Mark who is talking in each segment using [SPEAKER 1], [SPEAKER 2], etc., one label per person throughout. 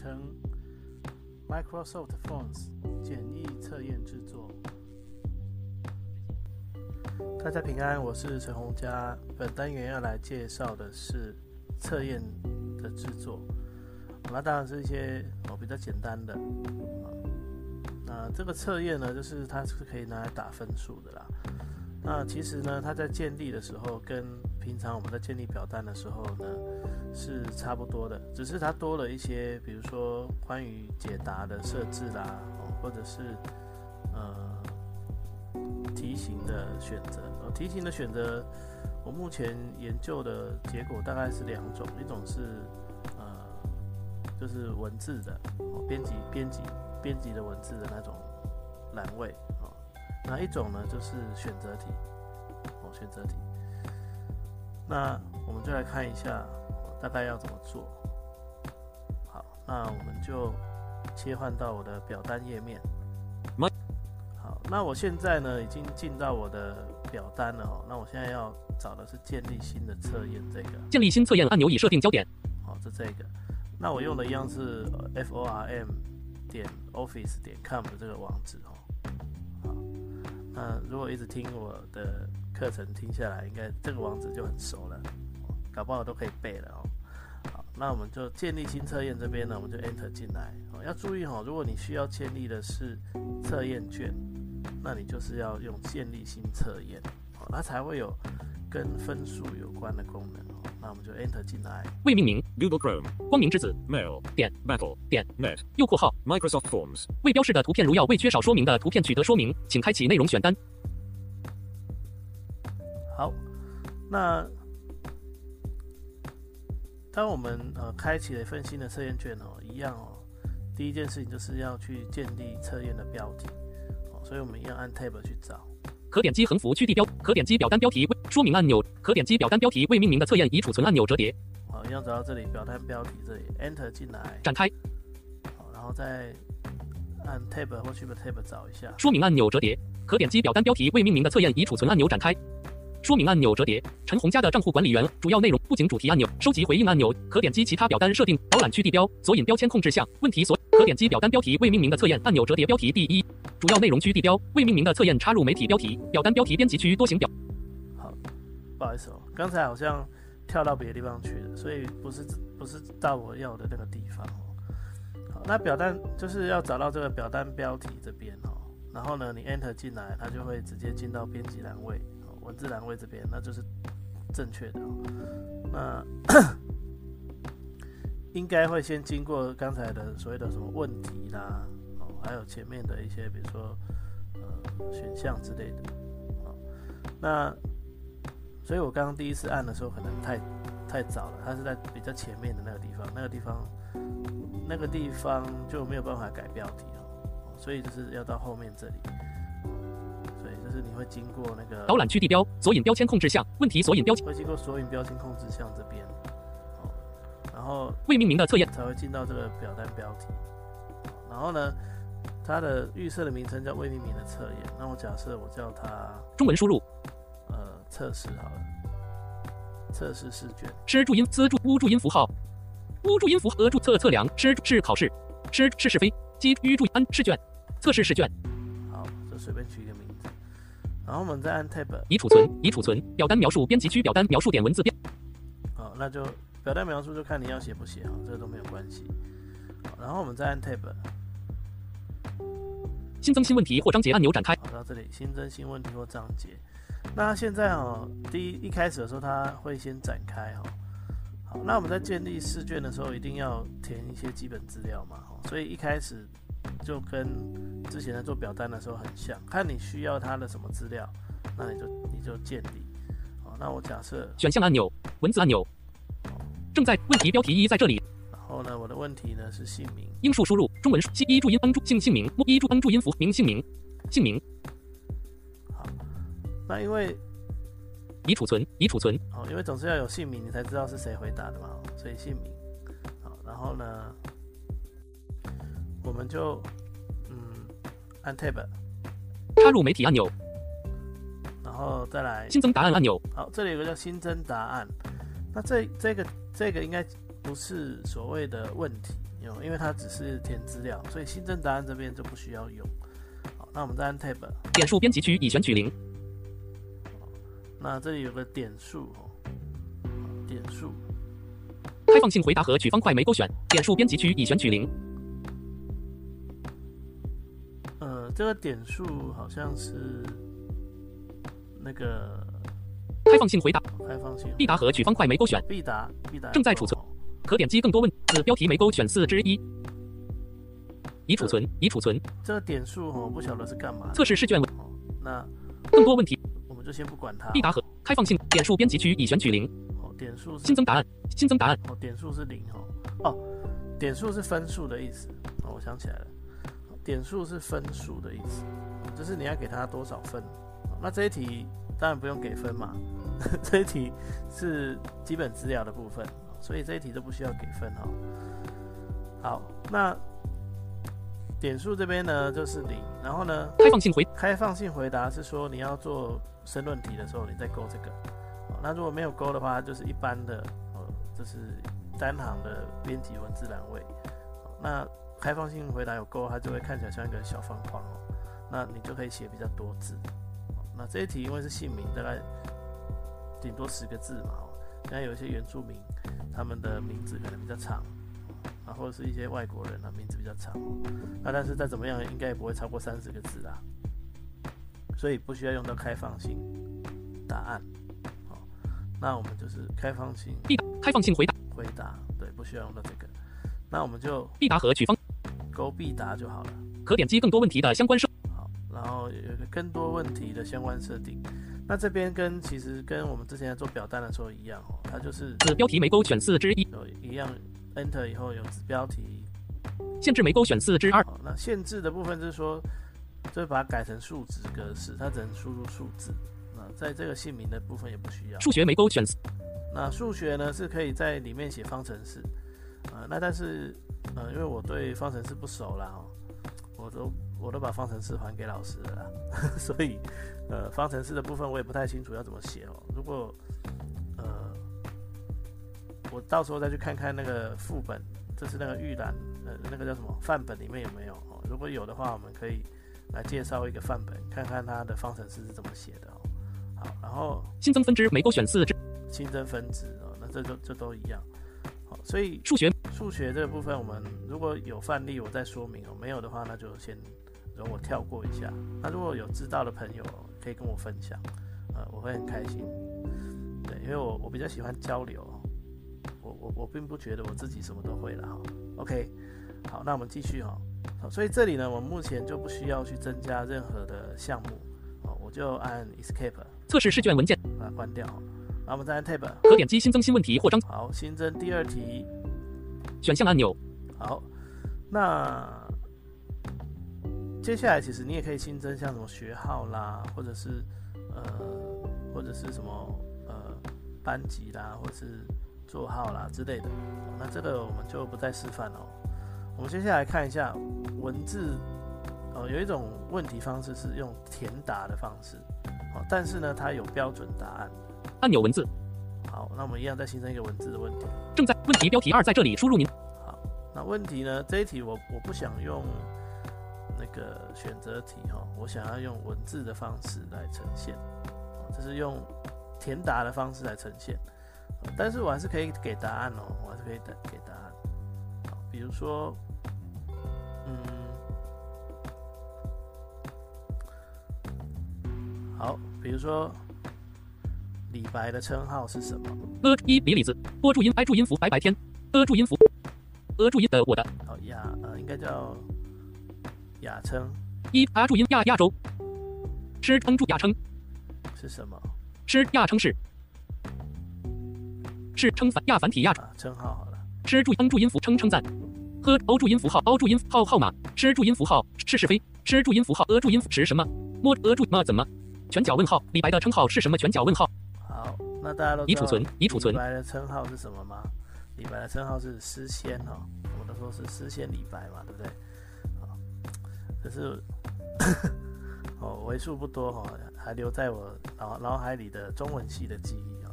[SPEAKER 1] 称：Microsoft Phones 简易测验制作。大家平安，我是陈洪佳。本单元要来介绍的是测验的制作。那当然是一些哦比较简单的。那这个测验呢，就是它是可以拿来打分数的啦。那其实呢，它在建立的时候，跟平常我们在建立表单的时候呢，是差不多的，只是它多了一些，比如说关于解答的设置啦，或者是呃题型的选择。题型的选择，我目前研究的结果大概是两种，一种是呃就是文字的，编辑编辑编辑的文字的那种栏位。那一种呢，就是选择题，哦，选择题。那我们就来看一下，大概要怎么做。好，那我们就切换到我的表单页面。好，那我现在呢，已经进到我的表单了哦。那我现在要找的是建立新的测验这个。
[SPEAKER 2] 建立新测验按钮已设定焦点。
[SPEAKER 1] 好，是这个。那我用的一样是 f o r m 点 office 点 com 的这个网址哦。好那如果一直听我的课程听下来，应该这个网址就很熟了，搞不好都可以背了哦。好，那我们就建立新测验这边呢，我们就 enter 进来哦。要注意哈，如果你需要建立的是测验卷，那你就是要用建立新测验，好，它才会有跟分数有关的功能哦。那我们就 enter 进来。
[SPEAKER 2] 未命名
[SPEAKER 3] Google Chrome
[SPEAKER 2] 光明之子
[SPEAKER 3] Mail
[SPEAKER 2] 点
[SPEAKER 3] Battle
[SPEAKER 2] 点
[SPEAKER 3] Net
[SPEAKER 2] 右括号
[SPEAKER 3] Microsoft Forms
[SPEAKER 2] 未标示的图片如要未缺少说明的图片取得说明，请开启内容选单。
[SPEAKER 1] 好，那当我们呃开启了一份新的测验卷哦，一样哦，第一件事情就是要去建立测验的标题哦，所以我们一样按 Tab 去找。
[SPEAKER 2] 可点击横幅区地标，可点击表单标题未说明按钮，可点击表单标题未命名的测验已储存按钮折叠。
[SPEAKER 1] 好，一样找到这里，表单标题这里，Enter 进来，
[SPEAKER 2] 展开。
[SPEAKER 1] 好，然后再按 Tab 或 Shift Tab 找一下。
[SPEAKER 2] 说明按钮折叠，可点击表单标题未命名的测验已储存按钮展开。说明按钮折叠，陈红家的账户管理员，主要内容不仅主题按钮，收集回应按钮，可点击其他表单设定，导览区地标，索引标签控制项，问题所，可点击表单标题未命名的测验按钮折叠标题第一。主要内容区地标未命名的测验插入媒体标题表单标题编辑区多行表。
[SPEAKER 1] 好，不好意思哦，刚才好像跳到别的地方去了，所以不是不是到我要的那个地方哦。好，那表单就是要找到这个表单标题这边哦，然后呢，你 Enter 进来，它就会直接进到编辑栏位，文字栏位这边，那就是正确的。那 应该会先经过刚才的所谓的什么问题啦。哦还有前面的一些，比如说呃选项之类的，那所以我刚刚第一次按的时候可能太太早了，它是在比较前面的那个地方，那个地方那个地方就没有办法改标题了，所以就是要到后面这里，会经过那个
[SPEAKER 2] 导览区地标索引标签控制项问题索引标签，
[SPEAKER 1] 会经过索引标签控制项这边，哦，然后
[SPEAKER 2] 未命名的测验。
[SPEAKER 1] 才会进到这个表单标题，然后呢？它的预设的名称叫未命名的测验，那我假设我叫它
[SPEAKER 2] 中文输入，
[SPEAKER 1] 呃，测试好了，测试试卷，
[SPEAKER 2] 吃注音资注乌注音符号，乌注音符呃注测测量吃是考试，吃是是非，基于注安试卷，测试试卷，
[SPEAKER 1] 好，就随便取然后我们再按 Tab，
[SPEAKER 2] 已储存已储存表单描述编辑区表单描述点文字编，
[SPEAKER 1] 好，那就表单描述就看你要写不写啊，这个都没有关系，好，然后我们再按 Tab。
[SPEAKER 2] 新增新问题或章节按钮展开。
[SPEAKER 1] 好，到这里新增新问题或章节。那现在哦，第一一开始的时候，它会先展开哈。好，那我们在建立试卷的时候，一定要填一些基本资料嘛。所以一开始就跟之前在做表单的时候很像，看你需要它的什么资料，那你就你就建立。好，那我假设，
[SPEAKER 2] 选项按钮，文字按钮。正在问题标题一在这里。
[SPEAKER 1] 然后呢，我的问题呢是姓名，
[SPEAKER 2] 英数输入中文西一注音帮助姓姓名木一注帮助音符名姓名姓名
[SPEAKER 1] 好，那因为
[SPEAKER 2] 已储存已储存
[SPEAKER 1] 哦，因为总是要有姓名，你才知道是谁回答的嘛，所以姓名好，然后呢，我们就嗯按 tab，
[SPEAKER 2] 插入媒体按钮，
[SPEAKER 1] 然后再来。
[SPEAKER 2] 新增答案按钮，
[SPEAKER 1] 好，这里有个叫新增答案，那这这个这个应该不是所谓的问题，有，因为它只是填资料，所以新增答案这边就不需要用。好，那我们再按 tab，
[SPEAKER 2] 点数编辑区已选取零，
[SPEAKER 1] 那这里有个点数哦，点数。
[SPEAKER 2] 开放性回答和取方块没勾选，点数编辑区已选取零，
[SPEAKER 1] 这个点数好像是那个
[SPEAKER 2] 开放性回答。
[SPEAKER 1] 开放性。
[SPEAKER 2] 必答和取方块没勾选，
[SPEAKER 1] 必答必答。
[SPEAKER 2] 正在储存。
[SPEAKER 1] 哦。
[SPEAKER 2] 可点击更多问。子标题没勾选四之一，已储存已储存。
[SPEAKER 1] 这个点数我，不晓得是干嘛。
[SPEAKER 2] 测试试卷。
[SPEAKER 1] 那
[SPEAKER 2] 更多问题。
[SPEAKER 1] 我们就先不管它。
[SPEAKER 2] 必答和。开放性点数编辑区已选取零，
[SPEAKER 1] 哦，点数是
[SPEAKER 2] 新增答案。新增答案。
[SPEAKER 1] 哦，点数是零哦。哦，点数是分数的意思。哦，我想起来了，点数是分数的意思，哦就是你要给他多少分。哦那这一题当然不用给分嘛，这一题是基本资料的部分，哦所以这一题都不需要给分哈、哦。好，那点数这边呢就是零，然后呢
[SPEAKER 2] 开放性回
[SPEAKER 1] 开放性回答是说你要做申论题的时候，你再勾这个。哦那如果没有勾的话，就是一般的，呃，就是单行的编辑文字栏位。哦那开放性回答有勾，它就会看起来像一个小方框哦。那你就可以写比较多字。哦那这一题因为是姓名，大概顶多十个字嘛。哦，现在有一些原住民，他们的名字可能比较长。啊，或者是一些外国人啊，名字比较长哦，那但是再怎么样，应该也不会超过三十个字啦，所以不需要用到开放性答案。好，那我们就是开放性
[SPEAKER 2] 必答开放性回答
[SPEAKER 1] 回答，对，不需要用到这个，那我们就
[SPEAKER 2] 必答和取方
[SPEAKER 1] 勾必答就好了。
[SPEAKER 2] 可点击更多问题的相关设
[SPEAKER 1] 好，然后有一个更多问题的相关设定，那这边跟其实跟我们之前在做表单的时候一样哦，它就是
[SPEAKER 2] 子标题没勾选四之一，
[SPEAKER 1] 有一样 enter 以后有子标题，
[SPEAKER 2] 限制没勾选四之二，
[SPEAKER 1] 那限制的部分就是说，就是把它改成数值格式，它只能输入数字。那在这个姓名的部分也不需要。
[SPEAKER 2] 数学没勾选四
[SPEAKER 1] 那数学呢是可以在里面写方程式，呃，那但是呃，因为我对方程式不熟啦，哦，我都我都把方程式还给老师了啦，所以呃，方程式的部分我也不太清楚要怎么写哦。如果呃，我到时候再去看看那个副本，就是那个预览呃那个叫什么范本里面有没有哦，如果有的话，我们可以来介绍一个范本，看看它的方程式是怎么写的哦。好，然后
[SPEAKER 2] 新增分支没勾选四支
[SPEAKER 1] 新增分支哦，那这就这都一样。好，所以
[SPEAKER 2] 数学
[SPEAKER 1] 数学这个部分，我们如果有范例，我再说明哦；没有的话，那就先容我跳过一下。那如果有知道的朋友，可以跟我分享，呃，我会很开心。对，因为我我比较喜欢交流，我我我并不觉得我自己什么都会了哈。OK，好，那我们继续哈。好，所以这里呢，我们目前就不需要去增加任何的项目，哦，我就按 Escape
[SPEAKER 2] 测试试卷文件
[SPEAKER 1] 把它关掉。然后我们再按 Tab，
[SPEAKER 2] 可点击新增新问题或章
[SPEAKER 1] 好，新增第二题。
[SPEAKER 2] 选项按钮，
[SPEAKER 1] 好，那接下来其实你也可以新增像什么学号啦，或者是呃，或者是什么呃班级啦，或者是座号啦之类的。哦那这个我们就不再示范了哦。我们接下来看一下文字，哦，有一种问题方式是用填答的方式，好，但是呢，它有标准答案。
[SPEAKER 2] 按钮文字
[SPEAKER 1] 好，那我们一样再新增一个文字的问题。
[SPEAKER 2] 正在问题标题二在这里输入您
[SPEAKER 1] 好，那问题呢？这一题我我不想用那个选择题哈、我想要用文字的方式来呈现，哦这是用填答的方式来呈现，呃但是我还是可以给答案哦，我还是可以给给答案。好，比如说，嗯，好，比如说李白的称号是什么？
[SPEAKER 2] 呃一李李子波注音 i 注音符白白天呃注音符呃注音的我的
[SPEAKER 1] 好雅呃，应该叫雅称
[SPEAKER 2] 一啊注音亚亚洲诗称注雅称
[SPEAKER 1] 是什么？
[SPEAKER 2] 诗亚称是是称繁亚繁体亚
[SPEAKER 1] 啊，称号好了。
[SPEAKER 2] 吃注 n 注音符称称赞。喝欧注音符号欧注音号号码。吃注音符号是是非。吃注音符号呃注音符是什么？摸呃注么怎么？全角问号。李白的称号是什么？全角问号。
[SPEAKER 1] 好，那大家都
[SPEAKER 2] 已储存，已储存。
[SPEAKER 1] 李白的称号是什么吗？李白的称号是诗仙哈，我都说是诗仙李白嘛，对不对？好，可是 哦，为数不多哈，还留在我脑脑海里的中文系的记忆啊。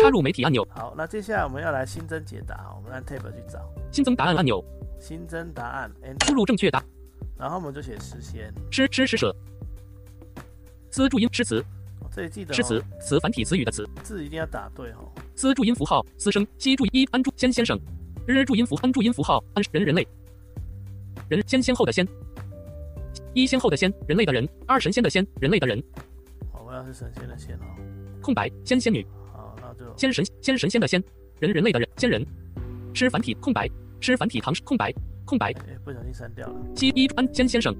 [SPEAKER 2] 插入媒体按钮。
[SPEAKER 1] 好，那接下来我们要来新增解答，我们按 Tab 去找
[SPEAKER 2] 新增答案按钮。
[SPEAKER 1] 新增答案，
[SPEAKER 2] 输入正确答，
[SPEAKER 1] 然后我们就写诗仙。
[SPEAKER 2] 诗诗诗舍。思注音诗词。
[SPEAKER 1] 这里记得
[SPEAKER 2] 诗词词繁体词语的词
[SPEAKER 1] 字一定要打对哦。
[SPEAKER 2] 思注音符号思生西注一安注先先生日注音符安注音符号安人人类人先先后的先一先后的先人类的人二神仙的仙人类的人。
[SPEAKER 1] 好，我要是神仙的仙哦。
[SPEAKER 2] 空白仙仙女。
[SPEAKER 1] 好，那就
[SPEAKER 2] 仙神仙神仙的仙人人类的人仙人。吃繁体空白吃繁体唐空白空白。
[SPEAKER 1] 哎，不小心删掉了。
[SPEAKER 2] 西一安先先生。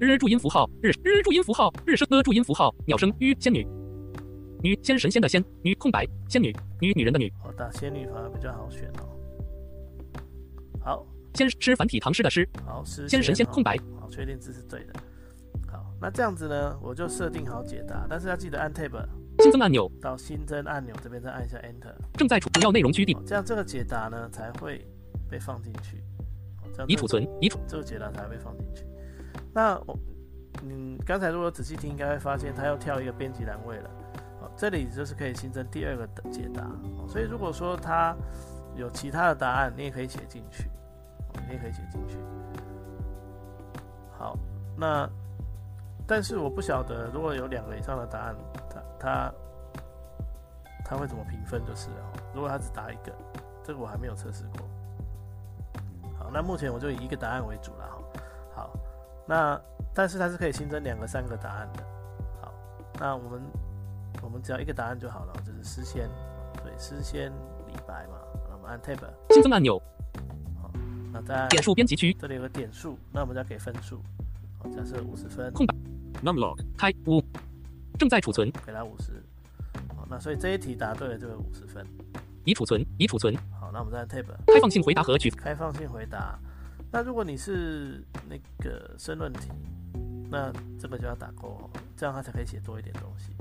[SPEAKER 2] 日注音符号日日注音符号日声的注音符号鸟声于仙女女仙神仙的仙女空白仙女女女人的女
[SPEAKER 1] 好打仙女反而比较好选哦。好，
[SPEAKER 2] 先诗繁体唐诗的诗。
[SPEAKER 1] 好，
[SPEAKER 2] 诗仙神仙空白。
[SPEAKER 1] 好，确定字是对的。好，那这样子呢，我就设定好解答，但是要记得按 Tab
[SPEAKER 2] 新增按钮
[SPEAKER 1] 到新增按钮这边再按一下 Enter。
[SPEAKER 2] 正在储主要内容区定，
[SPEAKER 1] 这样这个解答呢才会被放进去。
[SPEAKER 2] 已储存，已储
[SPEAKER 1] 这个解答才会被放进去。那我，嗯，刚才如果仔细听，应该会发现它又跳一个编辑栏位了。好，这里就是可以新增第二个的解答。所以如果说它有其他的答案，你也可以写进去，你也可以写进去。好，那但是我不晓得，如果有两个以上的答案，它它它会怎么评分？就是哦，如果它只答一个，这个我还没有测试过。好，那目前我就以一个答案为主了哈。那但是它是可以新增两个、三个答案的。好，那我们我们只要一个答案就好了，就是诗仙，对，诗仙李白嘛。那我们按 Tab
[SPEAKER 2] 新增按钮。
[SPEAKER 1] 好，那在
[SPEAKER 2] 点数编辑区，
[SPEAKER 1] 这里有个点数，那我们再给分数。好，假设五十分。
[SPEAKER 2] 空白。Numlog 开五，正在储存。
[SPEAKER 1] 给它五十。好，那所以这一题答对了就有五十分。
[SPEAKER 2] 已储存，已储存。
[SPEAKER 1] 好，那我们再按 Tab
[SPEAKER 2] 开放性回答和取。
[SPEAKER 1] 开放性回答。那如果你是那个申论题，那这个就要打勾哦，这样他才可以写多一点东西。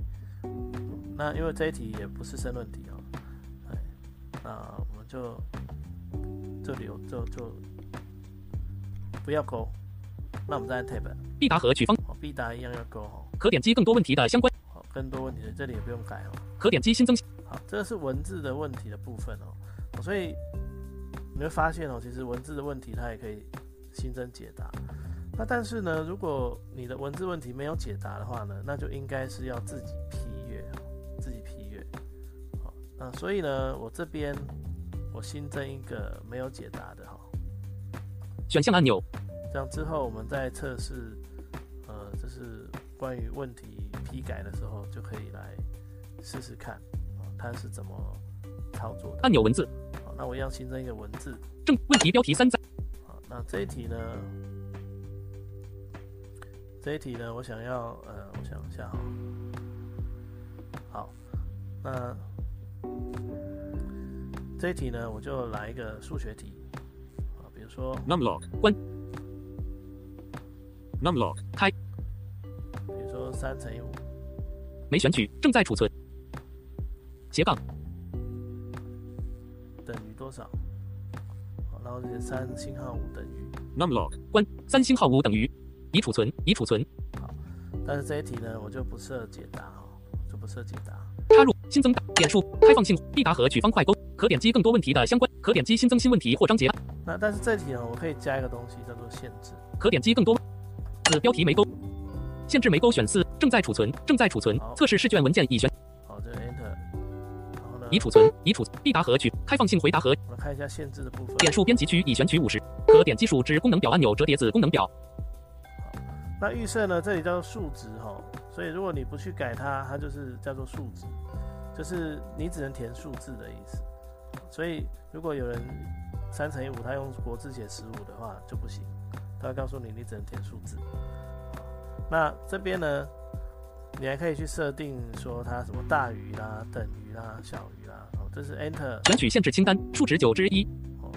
[SPEAKER 1] 那因为这一题也不是申论题哦，哎，那我们就这里有就就不要勾。那我们再按 tab，
[SPEAKER 2] 必答和取方，
[SPEAKER 1] 必答一样要勾哦。
[SPEAKER 2] 可点击更多问题的相关，
[SPEAKER 1] 好，更多问题的这里也不用改哦。
[SPEAKER 2] 可点击新增，
[SPEAKER 1] 好，这是文字的问题的部分哦，所以。你会发现哦，其实文字的问题它也可以新增解答。那但是呢，如果你的文字问题没有解答的话呢，那就应该是要自己批阅，自己批阅。好，那所以呢，我这边我新增一个没有解答的哈。
[SPEAKER 2] 选项按钮。
[SPEAKER 1] 这样之后我们在测试，呃，就是关于问题批改的时候，就可以来试试看，它是怎么操作的。
[SPEAKER 2] 按钮文字。
[SPEAKER 1] 那我一样新增一个文字，
[SPEAKER 2] 正问题标题三在。
[SPEAKER 1] 好，那这一题呢？这一题呢，我想要，呃，我想一下哈。好，那这一题呢，我就来一个数学题啊，比如说
[SPEAKER 2] numlog 关，numlog 开，
[SPEAKER 1] 比如说三乘以五，
[SPEAKER 2] 没选取，正在储存，斜杠。
[SPEAKER 1] 多少？好，然后这三星号五等于
[SPEAKER 2] numlog 关三星号五等于已储存已储存。
[SPEAKER 1] 好，但是这一题呢，我就不设解答哦，就不设解答。
[SPEAKER 2] 插入新增点数开放性必答和取方块勾，可点击更多问题的相关，可点击新增新问题或章节。
[SPEAKER 1] 那但是这题呢，我可以加一个东西叫做限制，
[SPEAKER 2] 可点击更多。子标题没勾，限制没勾选四，正在储存正在储存测试试卷文件已选。已储存，已储必答和取开放性回答和。
[SPEAKER 1] 我们看一下限制的部分。
[SPEAKER 2] 点数编辑区已选取五十，可点击数值功能表按钮折叠子功能表。
[SPEAKER 1] 好，那预设呢？这里叫做数值哈，所以如果你不去改它，它就是叫做数值，就是你只能填数字的意思。所以如果有人三乘以五，他用国字写十五的话就不行，他会告诉你你只能填数字。那这边呢？你还可以去设定说它什么大于啦、等于啦、小于啦，哦这是 Enter，
[SPEAKER 2] 选取限制清单，数值九之一，
[SPEAKER 1] 哦，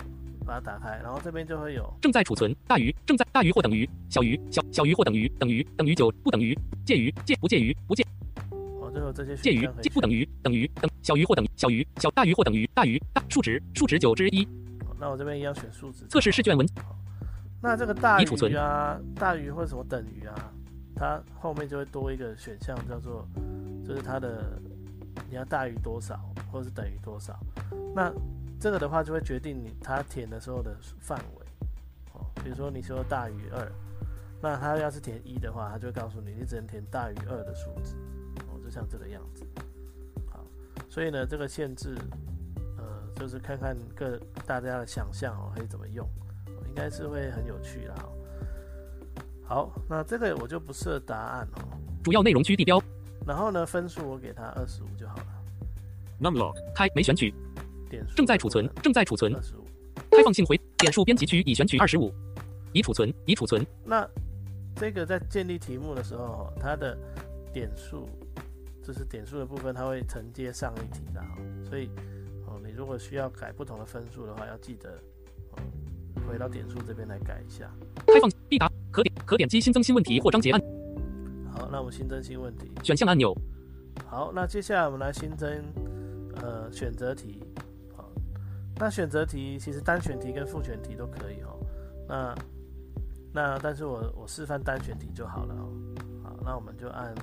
[SPEAKER 1] 把它打开，然后这边就会有
[SPEAKER 2] 正在储存，大于，正在，大于或等于，小于，小，小于或等于，等于，等于九，不等于，介于，介不介于，不介，
[SPEAKER 1] 哦，最后这些
[SPEAKER 2] 介于介不等于，等于，等，小于或等于，小于，小，大于或等于，大于，大，数值，数值九之一，
[SPEAKER 1] 哦那我这边一样选数值。
[SPEAKER 2] 测试试卷文，
[SPEAKER 1] 那这个大于啊，大于或者什么等于啊，它后面就会多一个选项叫做，就是它的你要大于多少或是等于多少。那这个的话就会决定你它填的时候的范围。哦，比如说你说大于二，那它要是填一的话，它就会告诉你你只能填大于二的数字。哦，就像这个样子。好，所以呢，这个限制，呃，就是看看各大家的想象哦，可以怎么用。应该是会很有趣啦。好，那这个我就不设答案哦。
[SPEAKER 2] 主要内容区地标，
[SPEAKER 1] 然后呢，分数我给他二十五就好了。
[SPEAKER 3] Numlock.
[SPEAKER 2] 开没选取，
[SPEAKER 1] 点数
[SPEAKER 2] 正在储存，正在储存，
[SPEAKER 1] 二十五。
[SPEAKER 2] 开放性回，点数编辑区已选取二十五，已储存，已储存，
[SPEAKER 1] 那这个在建立题目的时候哦，它的点数，这是点数的部分，它会承接上一题的哦。所以哦，你如果需要改不同的分数的话，要记得哦，回到点数这边来改一下。
[SPEAKER 2] 开放必答，可点可点击新增新问题或章节按
[SPEAKER 1] 好，那我们新增新问题。
[SPEAKER 2] 选项按钮，
[SPEAKER 1] 好，那接下来我们来新增呃选择题。好，那选择题其实单选题跟复选题都可以哦。那那但是我我示范单选题就好了哦。好，那我们就按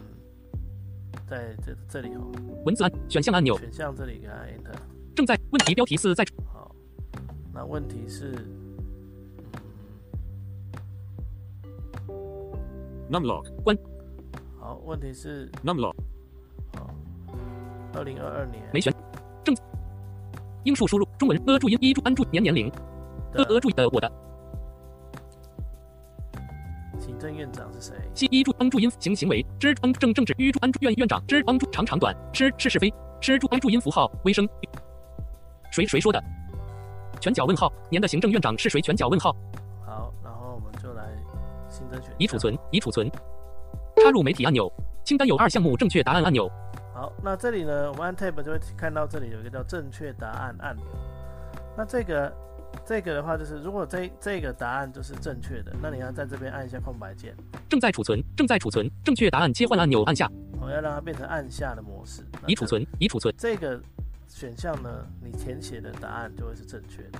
[SPEAKER 1] 在这这里哦，
[SPEAKER 2] 文字按选项按钮，
[SPEAKER 1] 选项这里给它 enter。
[SPEAKER 2] 正在问题标题是在
[SPEAKER 1] 好，那问题是，
[SPEAKER 3] Numlock.
[SPEAKER 1] 好，问题是
[SPEAKER 3] ，Numlock.
[SPEAKER 1] 好，二零二二年。
[SPEAKER 2] 没选正英数输入中文呃注音一注安注年年龄。呃
[SPEAKER 1] 的。
[SPEAKER 2] 呃注的我的。
[SPEAKER 1] 行政院长是谁？
[SPEAKER 2] 西一注安注音行行为。之安正正指预注安注院院长。之安注长长短。之是是非。之注安注音符号微声。谁谁说的？拳脚问号。年的行政院长是谁？拳脚问号已储存已储存插入媒体按钮清单有二项目正确答案按钮
[SPEAKER 1] 好，那这里呢，我们按 Tab 就会看到这里有一个叫正确答案按钮。那这个这个的话，就是如果这这个答案就是正确的，那你要在这边按一下空白键，
[SPEAKER 2] 正在储存正在储存正确答案切换按钮按下
[SPEAKER 1] 我要让它变成按下的模式。
[SPEAKER 2] 已储存已储存
[SPEAKER 1] 这个选项呢，你填写的答案就会是正确的。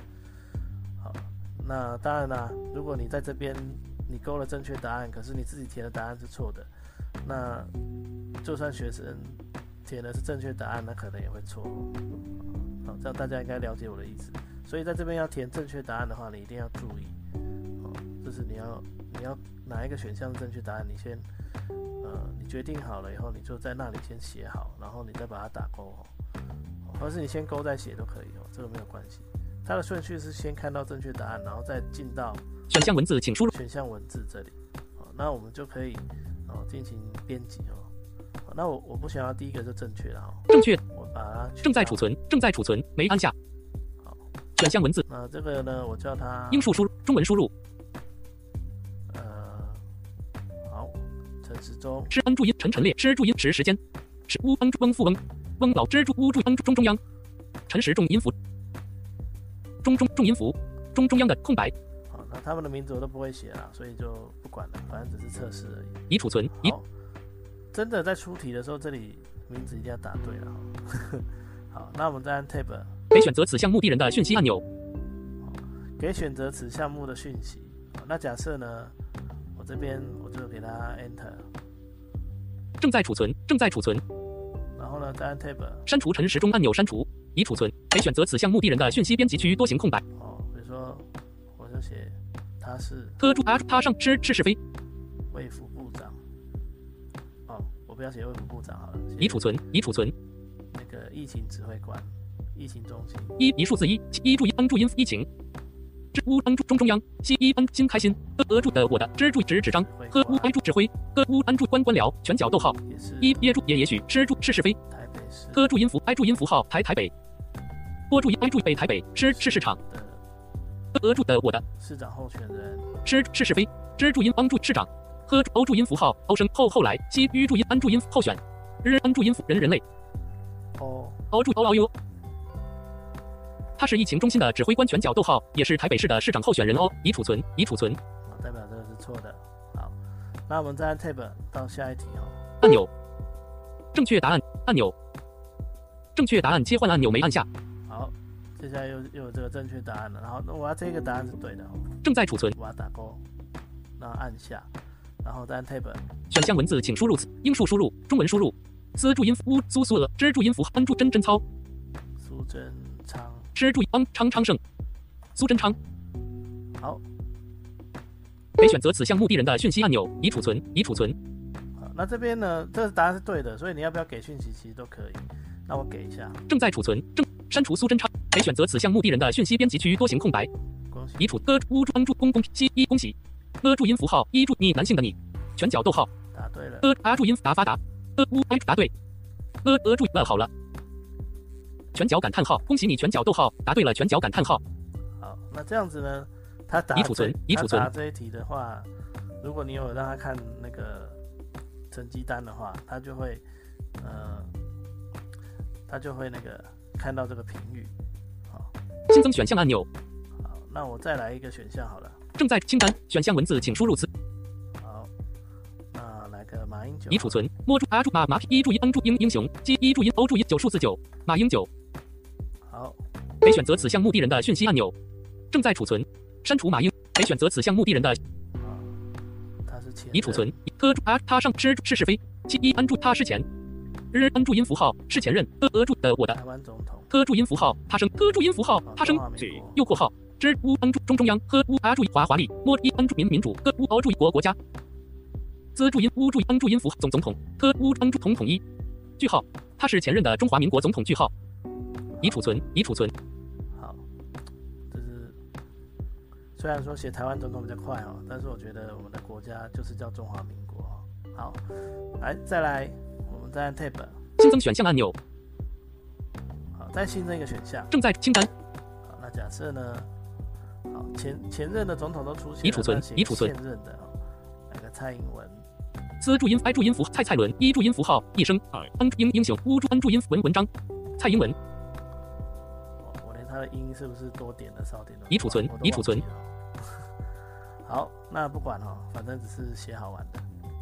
[SPEAKER 1] 好，那当然啦，如果你在这边你勾了正确答案，可是你自己填的答案是错的，那就算学生填的是正确答案，那可能也会错。好，这样大家应该了解我的意思。所以在这边要填正确答案的话，你一定要注意。哦，就是你要你要哪一个选项是正确答案，你先呃你决定好了以后，你就在那里先写好，然后你再把它打勾哦。哦或是你先勾再写都可以哦，这个没有关系。它的顺序是先看到正确答案，然后再进到
[SPEAKER 2] 选项文字请输入。
[SPEAKER 1] 选项文字这里。好，那我们就可以哦进行编辑哦。好，那我我不想要第一个就正确了哦，
[SPEAKER 2] 正确。
[SPEAKER 1] 我把它
[SPEAKER 2] 正在储。存正在储存没按下。
[SPEAKER 1] 好，
[SPEAKER 2] 选项文字。
[SPEAKER 1] 那这个呢，我叫它
[SPEAKER 2] 英数输入中文输入。
[SPEAKER 1] 呃好，陈时中。
[SPEAKER 2] 吃恩注音陈陈列吃注音时时间。是乌安注翁富翁。翁老蜘蛛乌注安注中中央。陈时重音符中中重音符中中央的空白
[SPEAKER 1] 好，那他们的名字我都不会写啦，所以就不管了，反正只是测试而已。
[SPEAKER 2] 已储存已
[SPEAKER 1] 好，真的在出题的时候，这里名字一定要打对了哈。好，那我们再按 Tab
[SPEAKER 2] 给选择此项目地人的讯息按钮
[SPEAKER 1] 给选择此项目的讯息。好，那假设呢，我这边我就给它 Enter，
[SPEAKER 2] 正在储存正在储存
[SPEAKER 1] 然后呢再按 Tab
[SPEAKER 2] 删除陈时中按钮删除已储存可以选择此项目的人的讯息编辑区多行空白。
[SPEAKER 1] 哦，比如说我就写他是
[SPEAKER 2] 特注他他上吃是是非。
[SPEAKER 1] 卫副部长。哦，我不要写卫副部长好了，
[SPEAKER 2] 已储存已储存。
[SPEAKER 1] 那个疫情指挥官、疫情中心。
[SPEAKER 2] 一一数字一一注音安注音疫情。支乌安注中中央西一安新开心呃呃注的我的支注指纸张呵乌安注指挥呵乌安注官官僚全角逗号一耶住也也许吃住是是非。
[SPEAKER 1] 台北市
[SPEAKER 2] 呵注音符哀注音符号台台北波注音哀注北台北吃是市场。
[SPEAKER 1] 的
[SPEAKER 2] 呃呃注的我的。
[SPEAKER 1] 市长候选人。
[SPEAKER 2] 吃是是非。之注音帮助市长。呵欧注音符号欧声后后来西吁注音安注音候选。日安注音符人人类。
[SPEAKER 1] 哦。
[SPEAKER 2] 欧注欧奥优他是疫情中心的指挥官，全角逗号，也是台北市的市长候选人哦。已储存，已储存。
[SPEAKER 1] 啊，代表这个是错的。好，那我们再按 Tab 到下一题哦。
[SPEAKER 2] 按钮，正确答案按钮，正确答案切换按钮没按下，
[SPEAKER 1] 好，接下来又又有这个正确答案了。然后那我要这个答案是对的哦，
[SPEAKER 2] 正在储存。
[SPEAKER 1] 我要打勾，然后按下，然后再按 Tab。
[SPEAKER 2] 选项文字请输入词，英数输入，中文输入。斯注音乌苏苏俄支注音符恩注真真操
[SPEAKER 1] 苏贞昌。
[SPEAKER 2] 支注邦昌昌盛苏贞昌。
[SPEAKER 1] 好，
[SPEAKER 2] 可以选择此项目的人的讯息按钮，已储存，已储存。
[SPEAKER 1] 好，那这边呢，这个答案是对的，所以你要不要给讯息其实都可以。那我给一下，
[SPEAKER 2] 正在储存，正删除苏贞昌。可以选择此项目的人的讯息编辑区多行空白，
[SPEAKER 1] 恭喜。
[SPEAKER 2] 已储歌乌注恩注公公西一恭喜。呃注音符号一注你男性的你，全角逗号。
[SPEAKER 1] 答对了。
[SPEAKER 2] 呃啊注音答发达。呃乌哎答对。呃呃注了好了。全角感叹号，恭喜你全角逗号答对了全角感叹号。
[SPEAKER 1] 好，那这样子呢，他答
[SPEAKER 2] 已储存，已储存。
[SPEAKER 1] 答这一题的话，如果你有让他看那个成绩单的话，他就会呃，他就会那个看到这个评语。好，
[SPEAKER 2] 新增选项按钮。
[SPEAKER 1] 好，那我再来一个选项好了。
[SPEAKER 2] 正在清单选项文字，请输入词。
[SPEAKER 1] 好，那来个马英九。
[SPEAKER 2] 已储存。摸住阿注马马一注音 n 注英英雄鸡一注音欧注音九数字九马英九。
[SPEAKER 1] 好，
[SPEAKER 2] 可以选择此项目的人的讯息按钮。正在储存。删除马英。可以选择此项目的人的。
[SPEAKER 1] 啊，他是前。
[SPEAKER 2] 已储存。科注啊，他上是是是非。七一安注他是前。日恩注音符号是前任。呃呃注的我的。
[SPEAKER 1] 台湾总统。
[SPEAKER 2] 科注音符号他生。科注音符号他生。右括号。之乌恩注中中央。呵乌啊注意华华丽。摸一恩注民民主。呵乌欧注意国国家。资注音乌注意恩注音符号总总统。科乌恩注统统一。句号。他是前任的中华民国总统。句号。已储存。已储存。
[SPEAKER 1] 好，这是虽然说写台湾总统比较快哦，但是我觉得我们的国家就是叫中华民国哦。好，来再来，再按 Tab
[SPEAKER 2] 新增选项按钮。
[SPEAKER 1] 好，再新增一个选项。
[SPEAKER 2] 正在清单。
[SPEAKER 1] 好，那假设呢？好，前前任的总统都出现，
[SPEAKER 2] 已储存，已储存。
[SPEAKER 1] 现任的哦，来个蔡英文。
[SPEAKER 2] 资注音 i 注音符蔡蔡伦一注音符号一生恩英英雄乌注 n 注音文文章蔡英文。
[SPEAKER 1] 我连他的音是不是多点的少点的？
[SPEAKER 2] 已储存，已储存。
[SPEAKER 1] 好，那不管哦，反正只是写好玩的。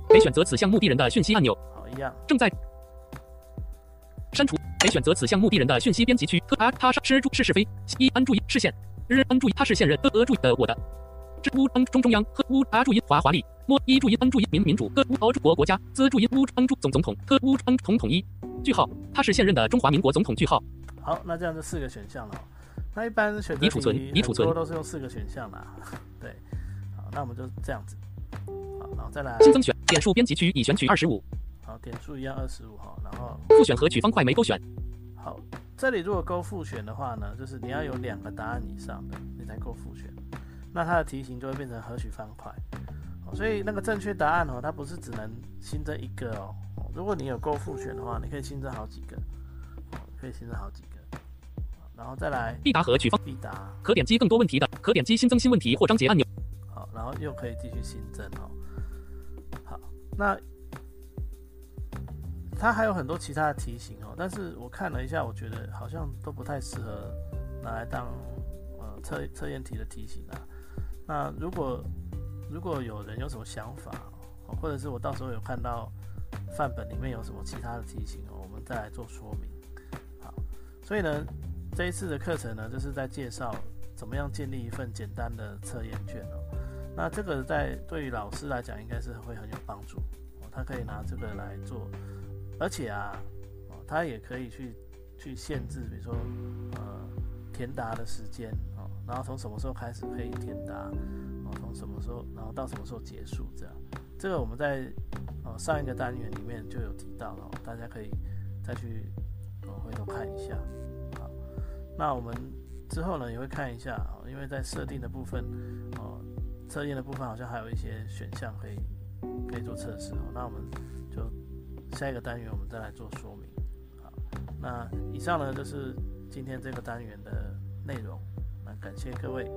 [SPEAKER 2] 可以选择此项目的人的讯息按钮。
[SPEAKER 1] 好，一样。
[SPEAKER 2] 正在删除。可以选择此项目的人的讯息编辑区。科啊，他是注是是非。一安注意视线。日安注意他是现任。呃呃注意的我的。之乌安中中央。呵乌啊注意华华丽。摸一注意恩注意民民主。各乌欧注国国家。资注意乌恩注总总统。科乌恩统统一。句号。他是现任的中华民国总统。句号。
[SPEAKER 1] 好，那这样就四个选项了。那一般选择
[SPEAKER 2] 已储存，
[SPEAKER 1] 都是用四个选项啦。对。好，那我们就这样子。好，然后再来
[SPEAKER 2] 新增选点数编辑区已选取二十五。
[SPEAKER 1] 好，点数一样二十五哈，然后
[SPEAKER 2] 复选和取方块没勾选。
[SPEAKER 1] 好，这里如果勾复选的话呢，就是你要有两个答案以上的，你才勾复选。那它的题型就会变成合取方块。所以那个正确答案哦，它不是只能新增一个哦。如果你有勾复选的话，你可以新增好几个，可以新增好几个。然后再来
[SPEAKER 2] 必答和取方
[SPEAKER 1] 必答，
[SPEAKER 2] 可点击更多问题的，可点击新增新问题或章节按钮。
[SPEAKER 1] 好，然后又可以继续新增哦。好，那它还有很多其他的题型哦，但是我看了一下，我觉得好像都不太适合拿来当呃测测验题的题型啊。那如果如果有人有什么想法，或者是我到时候有看到范本里面有什么其他的题型哦，我们再来做说明。好，所以呢。这一次的课程呢，就是在介绍怎么样建立一份简单的测验卷哦。那这个在对于老师来讲，应该是会很有帮助哦。他可以拿这个来做，而且啊，哦，它也可以去去限制，比如说呃填答的时间哦，然后从什么时候开始可以填答，哦，从什么时候，然后到什么时候结束这样。这个我们在呃上一个单元里面就有提到了，大家可以再去哦回头看一下。好那我们之后呢也会看一下啊，因为在设定的部分，哦，测验的部分好像还有一些选项可以可以做测试哦。那我们下一个单元我们再来做说明。好那以上呢就是今天这个单元的内容。那感谢各位。